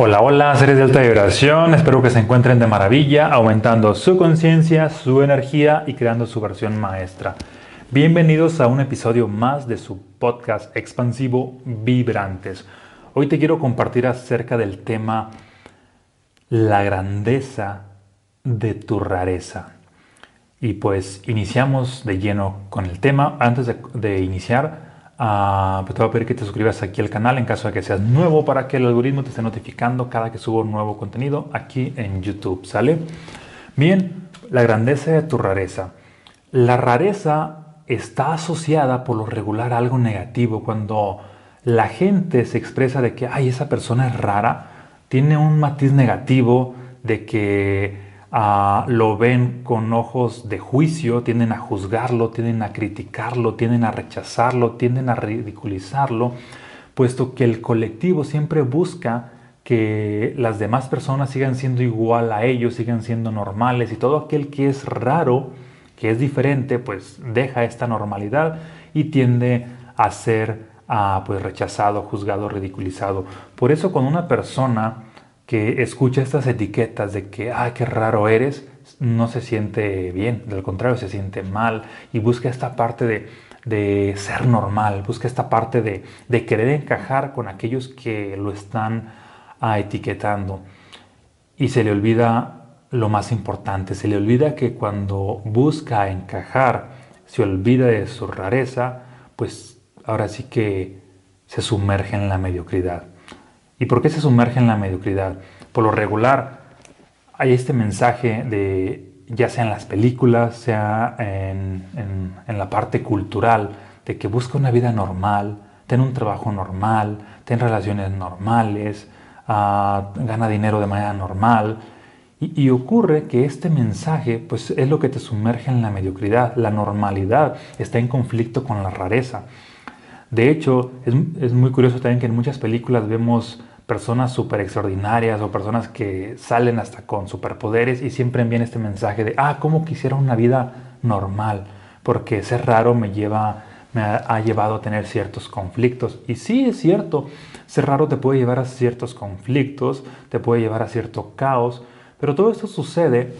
Hola, hola, seres de alta vibración. Espero que se encuentren de maravilla, aumentando su conciencia, su energía y creando su versión maestra. Bienvenidos a un episodio más de su podcast expansivo Vibrantes. Hoy te quiero compartir acerca del tema la grandeza de tu rareza. Y pues iniciamos de lleno con el tema. Antes de, de iniciar, Uh, te voy a pedir que te suscribas aquí al canal en caso de que seas nuevo para que el algoritmo te esté notificando cada que subo un nuevo contenido aquí en YouTube, ¿sale? Bien, la grandeza de tu rareza. La rareza está asociada por lo regular a algo negativo. Cuando la gente se expresa de que, ay, esa persona es rara, tiene un matiz negativo de que lo ven con ojos de juicio, tienden a juzgarlo, tienden a criticarlo, tienden a rechazarlo, tienden a ridiculizarlo, puesto que el colectivo siempre busca que las demás personas sigan siendo igual a ellos, sigan siendo normales y todo aquel que es raro, que es diferente, pues deja esta normalidad y tiende a ser pues rechazado, juzgado, ridiculizado. Por eso cuando una persona que escucha estas etiquetas de que, ah, qué raro eres, no se siente bien, del contrario, se siente mal y busca esta parte de, ser normal, busca esta parte de, querer encajar con aquellos que lo están ah, etiquetando. Y se le olvida lo más importante, se le olvida que cuando busca encajar, se olvida de su rareza, pues ahora sí que se sumerge en la mediocridad. ¿Y por qué se sumerge en la mediocridad? Por lo regular, hay este mensaje de, ya sea en las películas, sea en, la parte cultural, de que busca una vida normal, ten un trabajo normal, ten relaciones normales, ah, gana dinero de manera normal. Y, y, ocurre que este mensaje pues, es lo que te sumerge en la mediocridad. La normalidad está en conflicto con la rareza. De hecho, es, muy curioso también que en muchas películas vemos personas súper extraordinarias o personas que salen hasta con superpoderes y siempre envían este mensaje de, ah, ¿cómo quisiera una vida normal? Porque ser raro me lleva me ha, llevado a tener ciertos conflictos. Y sí, es cierto, ser raro te puede llevar a ciertos conflictos, te puede llevar a cierto caos, pero todo esto sucede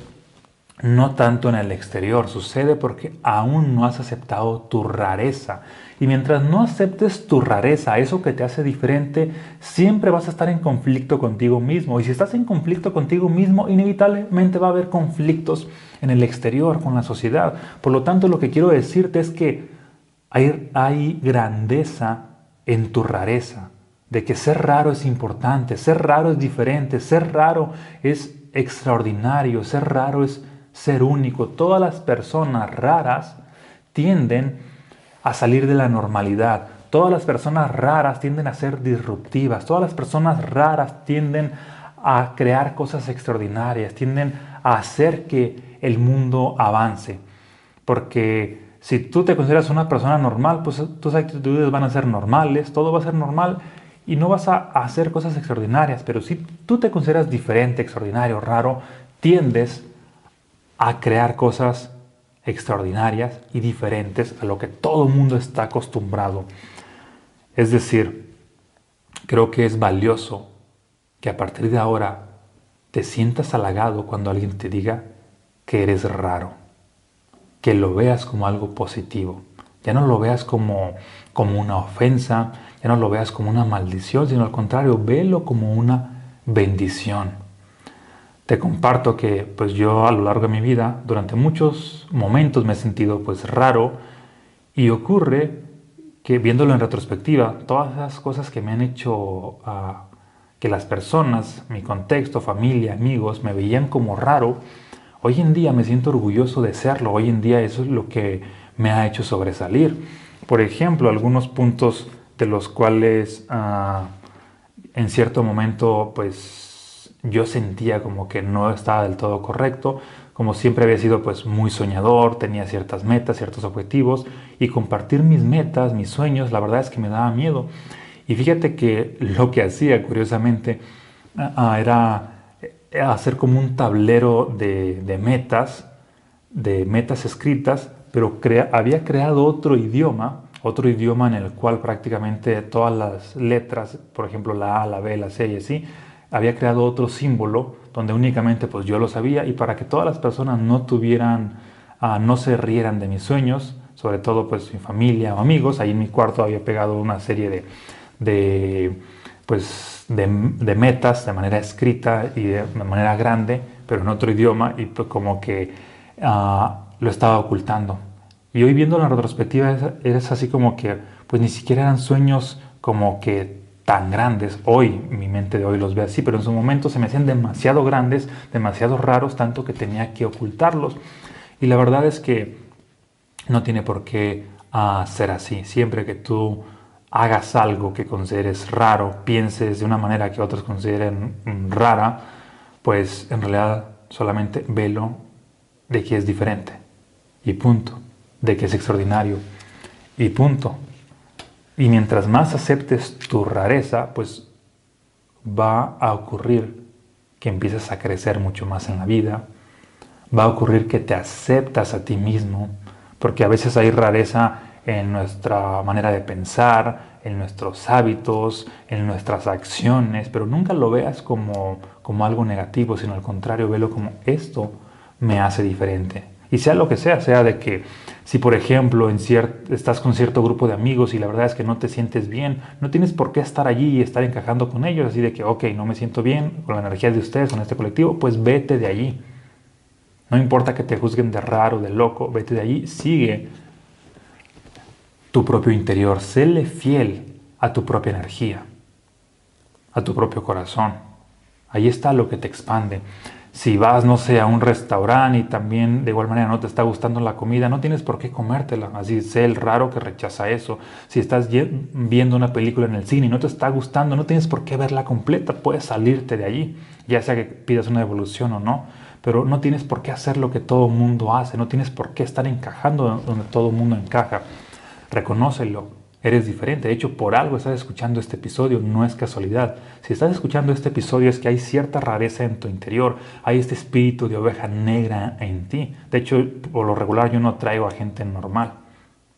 no tanto en el exterior, sucede porque aún no has aceptado tu rareza. Y mientras no aceptes tu rareza, eso que te hace diferente, siempre vas a estar en conflicto contigo mismo. Y si estás en conflicto contigo mismo, inevitablemente va a haber conflictos en el exterior, con la sociedad. Por lo tanto, lo que quiero decirte es que hay, grandeza en tu rareza. De que ser raro es importante, ser raro es diferente, ser raro es extraordinario, ser raro es ser único. Todas las personas raras tienden a salir de la normalidad. Todas las personas raras tienden a ser disruptivas. Todas las personas raras tienden a crear cosas extraordinarias, tienden a hacer que el mundo avance. Porque si tú te consideras una persona normal, pues tus actitudes van a ser normales, todo va a ser normal y no vas a hacer cosas extraordinarias. Pero si tú te consideras diferente, extraordinario, raro, tiendes a crear cosas extraordinarias y diferentes a lo que todo el mundo está acostumbrado. Es decir, creo que es valioso que a partir de ahora te sientas halagado cuando alguien te diga que eres raro, que lo veas como algo positivo, ya no lo veas como, como una ofensa, ya no lo veas como una maldición, sino al contrario, velo como una bendición te comparto que pues yo a lo largo de mi vida, durante muchos momentos me he sentido pues raro y ocurre que viéndolo en retrospectiva, todas las cosas que me han hecho ah, que las personas, mi contexto, familia, amigos, me veían como raro, hoy en día me siento orgulloso de serlo, hoy en día eso es lo que me ha hecho sobresalir. Por ejemplo, algunos puntos de los cuales ah, en cierto momento pues yo sentía como que no estaba del todo correcto, como siempre había sido pues muy soñador, tenía ciertas metas, ciertos objetivos y compartir mis metas, mis sueños, la verdad es que me daba miedo. Y fíjate que lo que hacía curiosamente era eh, hacer como un tablero de, metas, de metas escritas, pero había creado otro idioma, otro idioma en el cual prácticamente todas las letras, por ejemplo la A, la B, la C y así, había creado otro símbolo donde únicamente pues yo lo sabía y para que todas las personas no tuvieran, ah, no se rieran de mis sueños, sobre todo pues mi familia o amigos, ahí en mi cuarto había pegado una serie de, de pues de, metas de manera escrita y de, manera grande, pero en otro idioma y pues como que ah, lo estaba ocultando. Y hoy viendo la retrospectiva es, es así como que pues ni siquiera eran sueños como que tan grandes. Hoy, mi mente de hoy los ve así, pero en su momento se me hacían demasiado grandes, demasiado raros, tanto que tenía que ocultarlos. Y la verdad es que no tiene por qué uh, ser así. Siempre que tú hagas algo que consideres raro, pienses de una manera que otros consideren mm, rara, pues en realidad solamente velo de que es diferente. Y punto. De que es extraordinario. Y punto. Y mientras más aceptes tu rareza, pues va a ocurrir que empieces a crecer mucho más en la vida, va a ocurrir que te aceptas a ti mismo, porque a veces hay rareza en nuestra manera de pensar, en nuestros hábitos, en nuestras acciones, pero nunca lo veas como, como algo negativo, sino al contrario, velo como esto me hace diferente. Y sea lo que sea, sea de que si por ejemplo en estás con cierto grupo de amigos y la verdad es que no te sientes bien, no tienes por qué estar allí y estar encajando con ellos, así de que, ok, no me siento bien con la energía de ustedes, con este colectivo, pues vete de allí. No importa que te juzguen de raro, de loco, vete de allí, sigue tu propio interior, séle fiel a tu propia energía, a tu propio corazón. Ahí está lo que te expande. Si vas, no sé, a un restaurante y también de igual manera no te está gustando la comida, no tienes por qué comértela. Así sé el raro que rechaza eso. Si estás viendo una película en el cine y no te está gustando, no tienes por qué verla completa. Puedes salirte de allí, ya sea que pidas una devolución o no. Pero no tienes por qué hacer lo que todo mundo hace. No tienes por qué estar encajando donde todo mundo encaja. Reconócelo, Eres diferente. De hecho, por algo estás escuchando este episodio, no es casualidad. Si estás escuchando este episodio es que hay cierta rareza en tu interior, hay este espíritu de oveja negra en ti. De hecho, por lo regular yo no traigo a gente normal,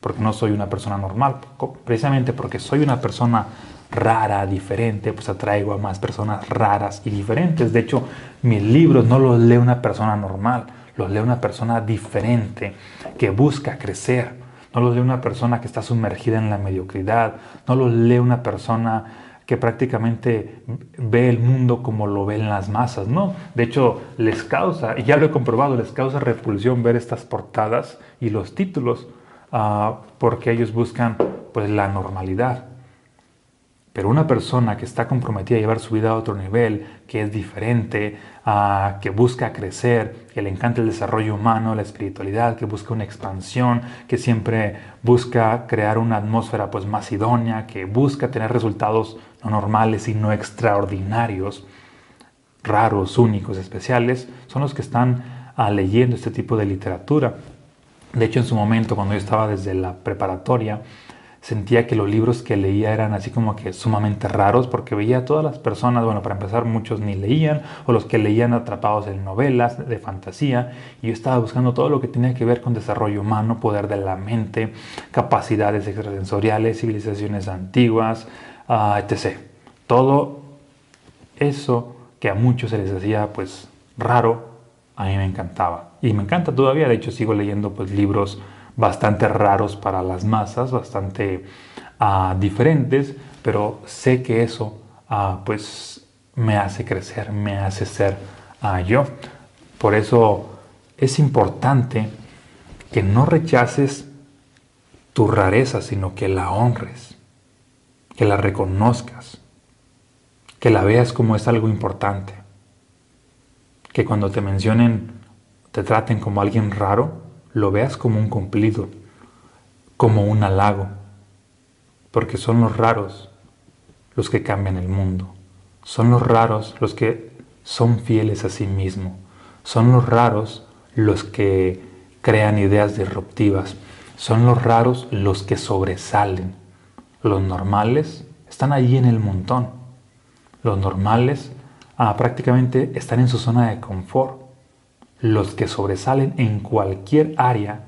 porque no soy una persona normal. Precisamente porque soy una persona rara, diferente, pues atraigo a más personas raras y diferentes. De hecho, mis libros no los lee una persona normal, los lee una persona diferente, que busca crecer no los lee una persona que está sumergida en la mediocridad, no los lee una persona que prácticamente ve el mundo como lo ven las masas, ¿no? De hecho, les causa, y ya lo he comprobado, les causa repulsión ver estas portadas y los títulos, ah, porque ellos buscan pues la normalidad. Pero una persona que está comprometida a llevar su vida a otro nivel, que es diferente, que busca crecer, que le encanta el desarrollo humano, la espiritualidad, que busca una expansión, que siempre busca crear una atmósfera pues más idónea, que busca tener resultados no normales y no extraordinarios, raros, únicos, especiales, son los que están ah, leyendo este tipo de literatura. De hecho, en su momento, cuando yo estaba desde la preparatoria, sentía que los libros que leía eran así como que sumamente raros porque veía a todas las personas, bueno, para empezar muchos ni leían o los que leían atrapados en novelas de fantasía y yo estaba buscando todo lo que tenía que ver con desarrollo humano, poder de la mente, capacidades extrasensoriales, civilizaciones antiguas, uh, etc. Todo eso que a muchos se les hacía pues raro, a mí me encantaba y me encanta todavía, de hecho sigo leyendo pues libros bastante raros para las masas, bastante uh, diferentes, pero sé que eso uh, pues me hace crecer, me hace ser uh, yo. Por eso es importante que no rechaces tu rareza, sino que la honres, que la reconozcas, que la veas como es algo importante, que cuando te mencionen, te traten como alguien raro, lo veas como un cumplido, como un halago, porque son los raros los que cambian el mundo, son los raros los que son fieles a sí mismos, son los raros los que crean ideas disruptivas, son los raros los que sobresalen. Los normales están allí en el montón. Los normales ah, prácticamente están en su zona de confort. Los que sobresalen en cualquier área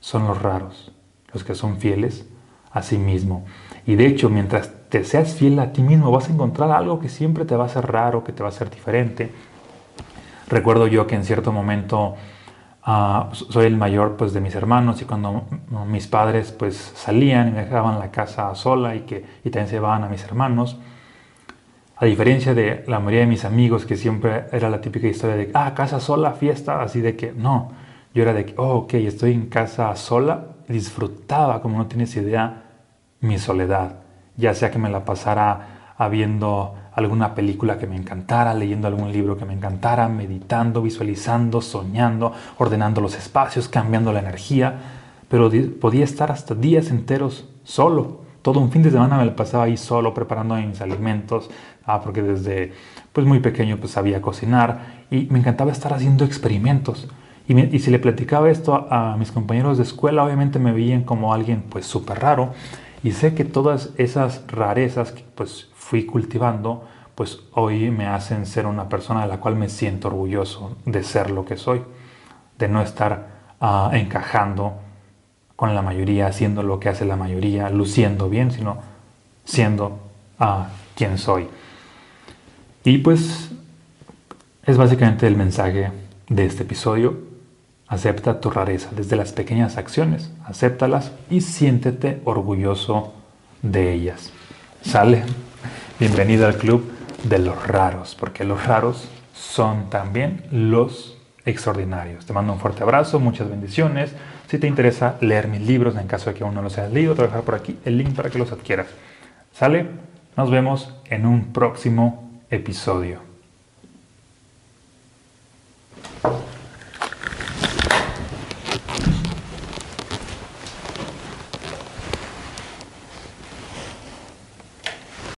son los raros, los que son fieles a sí mismo. Y de hecho, mientras te seas fiel a ti mismo, vas a encontrar algo que siempre te va a hacer raro, que te va a hacer diferente. Recuerdo yo que en cierto momento uh, soy el mayor pues, de mis hermanos y cuando mis padres pues, salían y dejaban la casa sola y, que, y también se llevaban a mis hermanos, a diferencia de la mayoría de mis amigos que siempre era la típica historia de, ah, casa sola, fiesta, así de que no, yo era de oh, ok, estoy en casa sola, disfrutaba, como no tienes idea, mi soledad, ya sea que me la pasara viendo alguna película que me encantara, leyendo algún libro que me encantara, meditando, visualizando, soñando, ordenando los espacios, cambiando la energía, pero podía estar hasta días enteros solo. Todo un fin de semana me lo pasaba ahí solo preparando mis alimentos, ah, porque desde pues muy pequeño pues sabía cocinar y me encantaba estar haciendo experimentos. Y, si le platicaba esto a, a, mis compañeros de escuela, obviamente me veían como alguien pues súper raro. Y sé que todas esas rarezas que pues fui cultivando, pues hoy me hacen ser una persona de la cual me siento orgulloso de ser lo que soy, de no estar uh, encajando con la mayoría, haciendo lo que hace la mayoría, luciendo bien, sino siendo uh, quien soy. Y pues es básicamente el mensaje de este episodio. Acepta tu rareza desde las pequeñas acciones, acéptalas y siéntete orgulloso de ellas. ¿Sale? Bienvenido al club de los raros, porque los raros son también los extraordinarios. Te mando un fuerte abrazo, muchas bendiciones. Si te interesa leer mis libros, en caso de que aún no los hayas leído, te voy a dejar por aquí el link para que los adquieras. ¿Sale? Nos vemos en un próximo episodio.